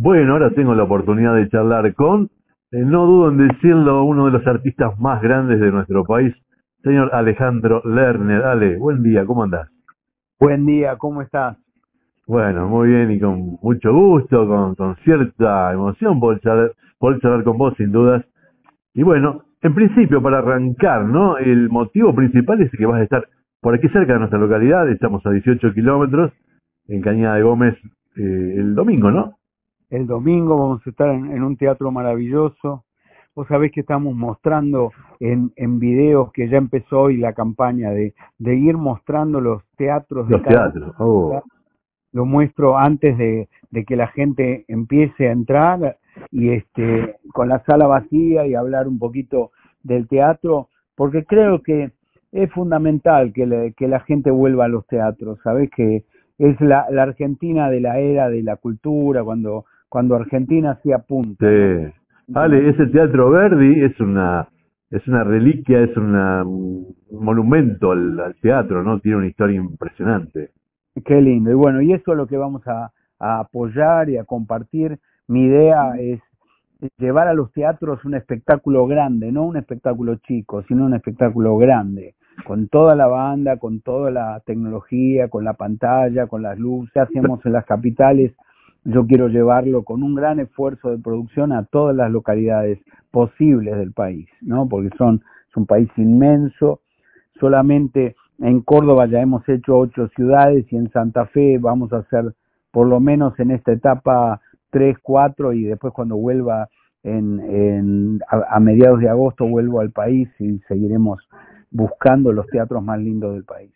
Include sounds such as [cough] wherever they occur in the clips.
Bueno, ahora tengo la oportunidad de charlar con, eh, no dudo en decirlo, uno de los artistas más grandes de nuestro país, señor Alejandro Lerner. Ale, buen día, ¿cómo andás? Buen día, ¿cómo estás? Bueno, muy bien y con mucho gusto, con, con cierta emoción por charlar, por charlar con vos, sin dudas. Y bueno, en principio, para arrancar, ¿no? El motivo principal es que vas a estar por aquí cerca de nuestra localidad, estamos a 18 kilómetros, en Cañada de Gómez, eh, el domingo, ¿no? El domingo vamos a estar en, en, un teatro maravilloso. Vos sabés que estamos mostrando en, en videos que ya empezó hoy la campaña de, de ir mostrando los teatros. Los de cada teatros, oh. Lo muestro antes de, de que la gente empiece a entrar y este con la sala vacía y hablar un poquito del teatro, porque creo que es fundamental que, le, que la gente vuelva a los teatros, ¿sabes? Que es la, la Argentina de la era de la cultura, cuando, cuando Argentina hacía punta. Sí. Ale, ese Teatro Verdi es una es una reliquia, es una, un monumento al, al, teatro, ¿no? Tiene una historia impresionante. Qué lindo. Y bueno, y eso es lo que vamos a, a apoyar y a compartir. Mi idea es llevar a los teatros un espectáculo grande, no un espectáculo chico, sino un espectáculo grande, con toda la banda, con toda la tecnología, con la pantalla, con las luces, hacemos en las capitales, yo quiero llevarlo con un gran esfuerzo de producción a todas las localidades posibles del país, ¿no? Porque son, es un país inmenso, solamente en Córdoba ya hemos hecho ocho ciudades y en Santa Fe vamos a hacer por lo menos en esta etapa tres, cuatro y después cuando vuelva a, mediados de agosto vuelvo al país y seguiremos buscando los teatros más lindos del país.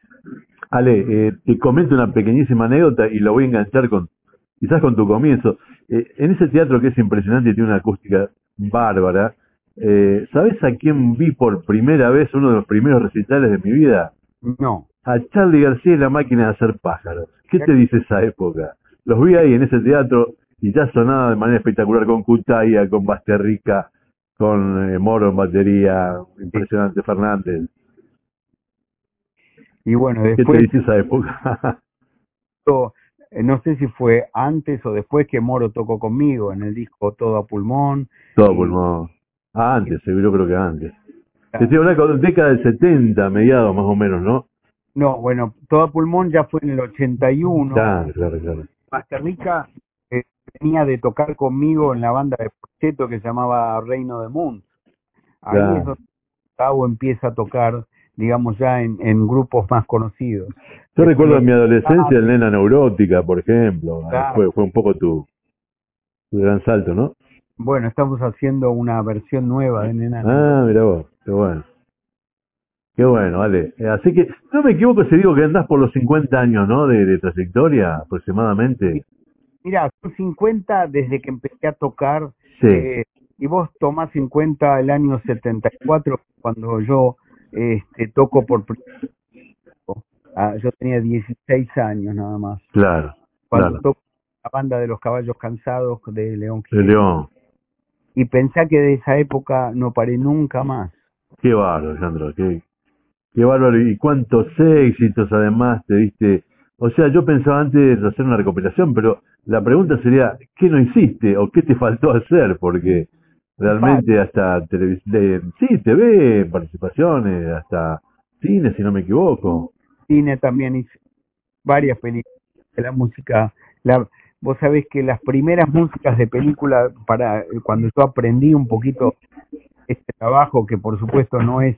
Ale, eh, te comento una pequeñísima anécdota y lo voy a enganchar con quizás con tu comienzo. Eh, en ese teatro que es impresionante y tiene una acústica bárbara, eh, ¿sabes a quién vi por primera vez uno de los primeros recitales de mi vida? No. A Charlie García y la máquina de hacer pájaros. ¿Qué te dice esa época? Los vi ahí en ese teatro y ya sonaba de manera espectacular con Cutaya, con Basterrica, con eh, Moro en batería, impresionante Fernández. Y bueno, ¿Qué después, te dice esa época? [laughs] eh, no sé si fue antes o después que Moro tocó conmigo en el disco Todo a Pulmón. Todo a Pulmón. Ah, antes, seguro creo que antes. Te estoy hablando de década del 70, mediados más o menos, ¿no? No, bueno, Todo a Pulmón ya fue en el 81. Claro, claro, claro. Basterrica eh, venía de tocar conmigo en la banda de Pocheto que se llamaba Reino de Moon. Ahí Claro. es donde Gustavo empieza a tocar, digamos, ya en, en grupos más conocidos. Yo recuerdo en mi Ah, adolescencia el Nena Neurótica, por ejemplo. Claro. Fue, fue un poco tu, tu gran salto, ¿no? Bueno, estamos haciendo una versión nueva de Nena. Ah, mira vos, qué bueno. Qué bueno, vale. Eh, Así que, no me equivoco si digo que andás por los 50 años, ¿no? De, de trayectoria, aproximadamente. Mira, son 50 desde que empecé a tocar. Sí. eh, y vos tomás en cuenta el año 74, cuando yo este, toco por. Ah, yo tenía 16 años nada más. Claro, Cuando claro. toco la banda de los caballos cansados de León De Gieco. León. Y pensé que de esa época no paré nunca más. Qué bárbaro, Alejandro, qué, qué bárbaro. Y cuántos éxitos además te diste. O sea, yo pensaba antes de hacer una recopilación, pero la pregunta sería, ¿qué no hiciste o qué te faltó hacer? Porque realmente hasta televisión, sí, TV, participaciones, hasta cine, si no me equivoco. Cine también hice varias películas de la música. La, vos sabés que las primeras músicas de película, para cuando yo aprendí un poquito este trabajo, que por supuesto no es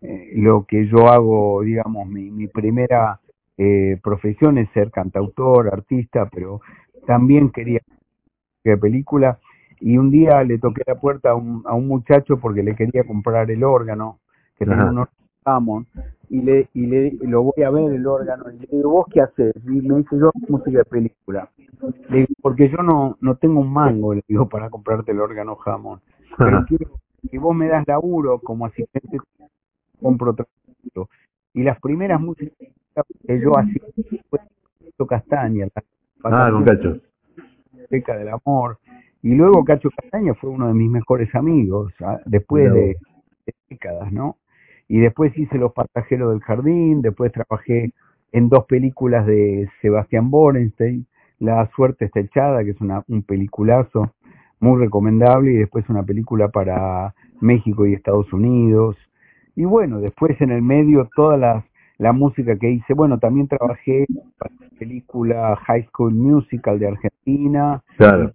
eh, lo que yo hago, digamos, mi, mi primera eh, profesión es ser cantautor, artista, pero también quería que película y un día le toqué la puerta a un, a un muchacho porque le quería comprar el órgano, que tenía Ajá. un órgano y le y le lo voy a ver el órgano y le digo, ¿vos qué haces? Y me dice, yo música de película. Le digo, porque yo no no tengo un mango, le digo, para comprarte el órgano Hammond. Pero quiero que vos me das laburo como asistente, compro trabajo. Y las primeras músicas que yo hacía fue Castaña, la ah, con Cacho. Peca del Amor. Y luego Cacho Castaña fue uno de mis mejores amigos, ah, después de décadas, ¿no? Y después hice Los Pasajeros del Jardín, después trabajé en dos películas de Sebastián Borenstein, La suerte está echada, que es una, un peliculazo muy recomendable, y después una película para México y Estados Unidos. Y bueno, después en el medio toda la, la música que hice. Bueno, también trabajé para la película High School Musical de Argentina, Claro.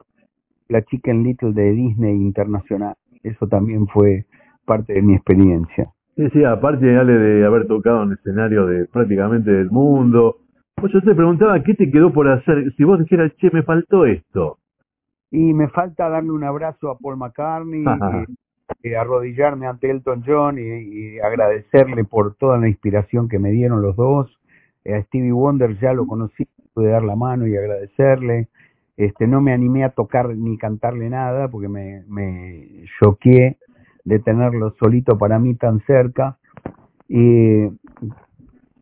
La Chicken Little de Disney Internacional. Eso también fue parte de mi experiencia. Sí, sí, aparte Ale, de haber tocado en escenario de prácticamente del mundo. Pues yo te preguntaba, ¿qué te quedó por hacer? Si vos dijeras, che, me faltó esto. Y me falta darle un abrazo a Paul McCartney, Ajá. eh, eh, arrodillarme ante Elton John y, y agradecerle por toda la inspiración que me dieron los dos. A Stevie Wonder ya lo conocí, pude dar la mano y agradecerle. Este, no me animé a tocar ni cantarle nada porque me, me choqué de tenerlo solito para mí tan cerca. Y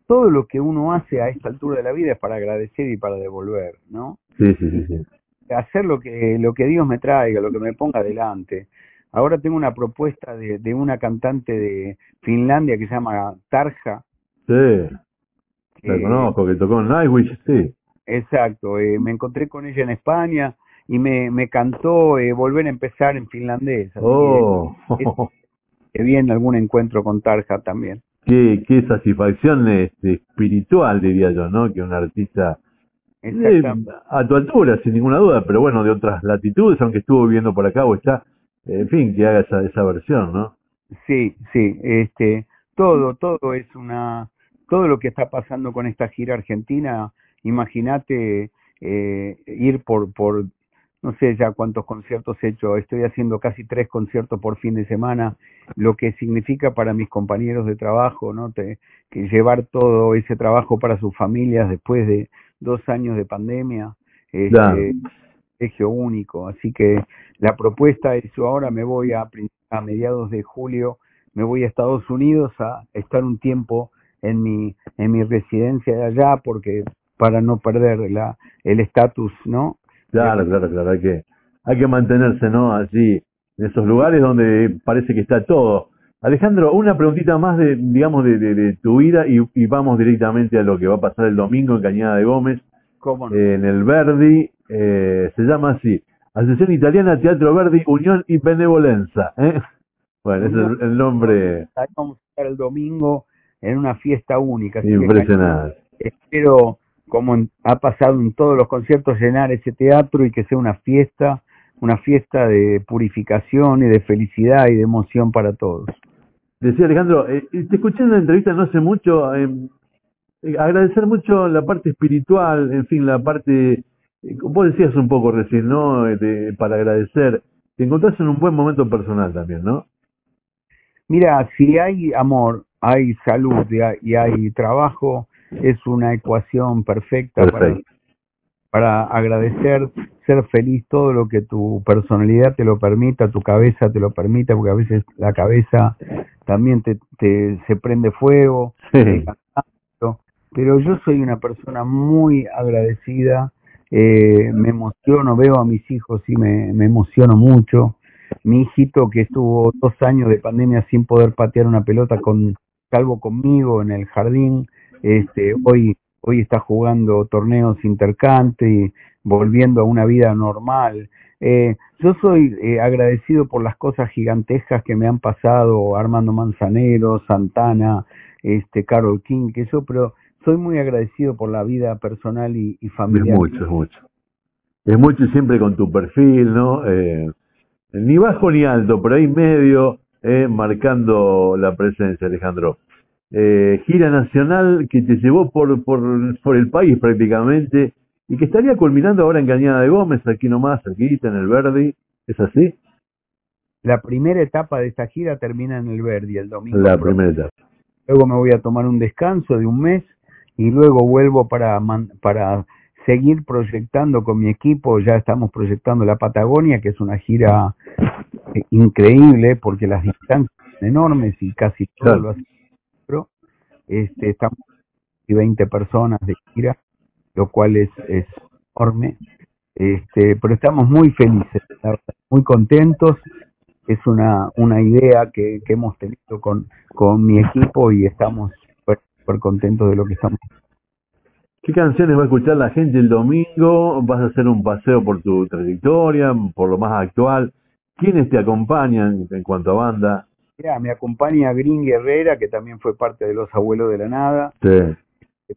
todo lo que uno hace a esta altura de la vida es para agradecer y para devolver, ¿no? Sí, sí, sí, sí. hacer lo que lo que Dios me traiga, lo que me ponga adelante. Ahora tengo una propuesta de, de una cantante de Finlandia que se llama Tarja. Sí, la que- conozco, que tocó en Nightwish, sí. Exacto, eh, me encontré con ella en España y me, me cantó eh, volver a empezar en finlandés. Así Oh, que, que bien algún encuentro con Tarja también. qué, qué satisfacción este, espiritual, diría yo, ¿no? Que un artista eh, a tu altura, sin ninguna duda, pero bueno, de otras latitudes, aunque estuvo viviendo por acá o está, en fin, que haga esa, esa versión, ¿no? Sí, sí, este, todo, todo es una, todo lo que está pasando con esta gira argentina, imagínate eh, ir por, por, no sé ya cuántos conciertos he hecho, estoy haciendo casi tres conciertos por fin de semana, lo que significa para mis compañeros de trabajo, ¿no? Te- que llevar todo ese trabajo para sus familias después de dos años de pandemia, este, privilegio único. Así que la propuesta es yo ahora me voy a, a mediados de julio, me voy a Estados Unidos a estar un tiempo en mi, en mi residencia de allá porque para no perder la, el estatus, ¿no? Claro, claro, claro, hay que, hay que mantenerse, ¿no? Allí, en esos lugares donde parece que está todo. Alejandro, una preguntita más de, digamos, de, de, de tu vida y, y vamos directamente a lo que va a pasar el domingo en Cañada de Gómez, ¿Cómo no? en el Verdi, eh, se llama así, Asociación Italiana Teatro Verdi, Unión y Benevolenza, ¿eh? Bueno, ese es el, nombre vamos a estar el domingo en una fiesta única. así que espero, como en- ha pasado en todos los conciertos, llenar ese teatro y que sea una fiesta, una fiesta de purificación y de felicidad y de emoción para todos. Decía Alejandro, eh, te escuché en una entrevista no hace mucho, eh, eh, agradecer mucho la parte espiritual, en fin, la parte, eh, como vos decías un poco recién, ¿no? De- para agradecer. Te encontrás en un buen momento personal también, ¿no? Mira, si hay amor, hay salud y hay, y hay trabajo, es una ecuación perfecta para, para agradecer, ser feliz todo lo que tu personalidad te lo permita, tu cabeza te lo permita, porque a veces la cabeza también te, te se prende fuego, Sí. pero yo soy una persona muy agradecida, eh, me emociono, veo a mis hijos y me, me emociono mucho. Mi hijito que estuvo dos años de pandemia sin poder patear una pelota con salvo conmigo en el jardín, este, hoy hoy está jugando torneos intercountry, volviendo a una vida normal. Eh, yo soy eh, agradecido por las cosas gigantescas que me han pasado, Armando Manzanero, Santana, este, Carol King, que yo, pero soy muy agradecido por la vida personal y, y Es familiar. mucho, es mucho. Es mucho y siempre con tu perfil, ¿no? Eh, ni bajo ni alto, pero ahí medio, eh, marcando la presencia, Alejandro. Eh, gira nacional que te llevó por, por, por el país prácticamente y que estaría culminando ahora en Cañada de Gómez, aquí nomás, aquí en el Verdi. ¿Es así? La primera etapa de esta gira termina en el Verdi el domingo. La primera etapa. Luego me voy a tomar un descanso de un mes y luego vuelvo para, para seguir proyectando con mi equipo. Ya estamos proyectando la Patagonia, que es una gira eh, increíble porque las distancias son enormes y casi todo Claro. lo hace. Este, estamos y 20 personas de gira, lo cual es, enorme. Este, pero estamos muy felices, muy contentos. Es una, idea que, hemos tenido con, mi equipo y estamos súper contentos de lo que estamos. ¿Qué canciones va a escuchar la gente el domingo? ¿Vas a hacer un paseo por tu trayectoria, por lo más actual? ¿Quiénes te acompañan en cuanto a banda? Me acompaña Green Guerrera, que también fue parte de Los Abuelos de la Nada. Sí.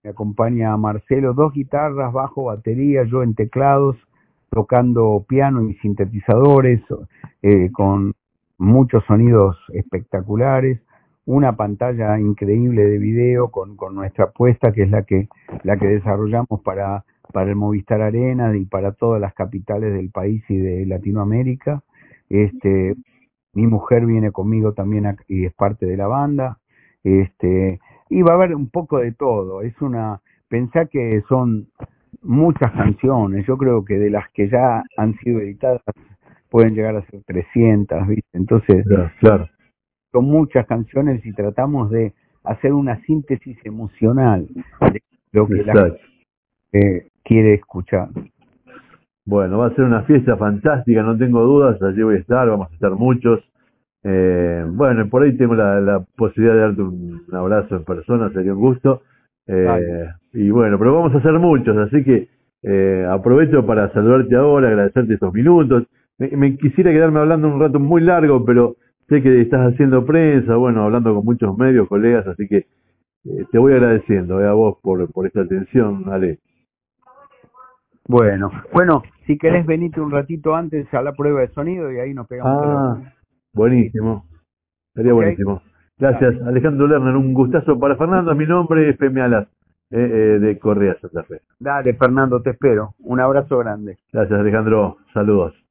Me acompaña Marcelo, dos guitarras, bajo, batería, yo en teclados, tocando piano y sintetizadores, eh, con muchos sonidos espectaculares, una pantalla increíble de video con, con nuestra apuesta, que es la que, la que desarrollamos para, para el Movistar Arena y para todas las capitales del país y de Latinoamérica. Este, mi mujer viene conmigo también y es parte de la banda. Este, y va a haber un poco de todo. Es una, pensá que son muchas canciones. Yo creo que de las que ya han sido editadas pueden llegar a ser 300, ¿viste? Entonces, claro, son muchas canciones y tratamos de hacer una síntesis emocional de lo que la gente quiere escuchar. Bueno, va a ser una fiesta fantástica, no tengo dudas, allí voy a estar, vamos a estar muchos. Eh, bueno, por ahí tengo la, la, posibilidad de darte un, abrazo en persona, sería un gusto. Eh, y bueno, pero vamos a hacer muchos, así que eh, aprovecho para saludarte ahora, agradecerte estos minutos. Me, me, quisiera quedarme hablando un rato muy largo, pero sé que estás haciendo prensa, bueno, hablando con muchos medios, colegas, así que te voy agradeciendo a vos por, por esta atención, Ale. Bueno, bueno, si querés venirte un ratito antes a la prueba de sonido y ahí nos pegamos. Ah, buenísimo. Sería buenísimo. Gracias, Alejandro Lerner. Un gustazo para Fernando. Mi nombre es Femi Alas, eh, eh, de Correa Santa Fe. Dale, Fernando, te espero. Un abrazo grande. Gracias, Alejandro. Saludos.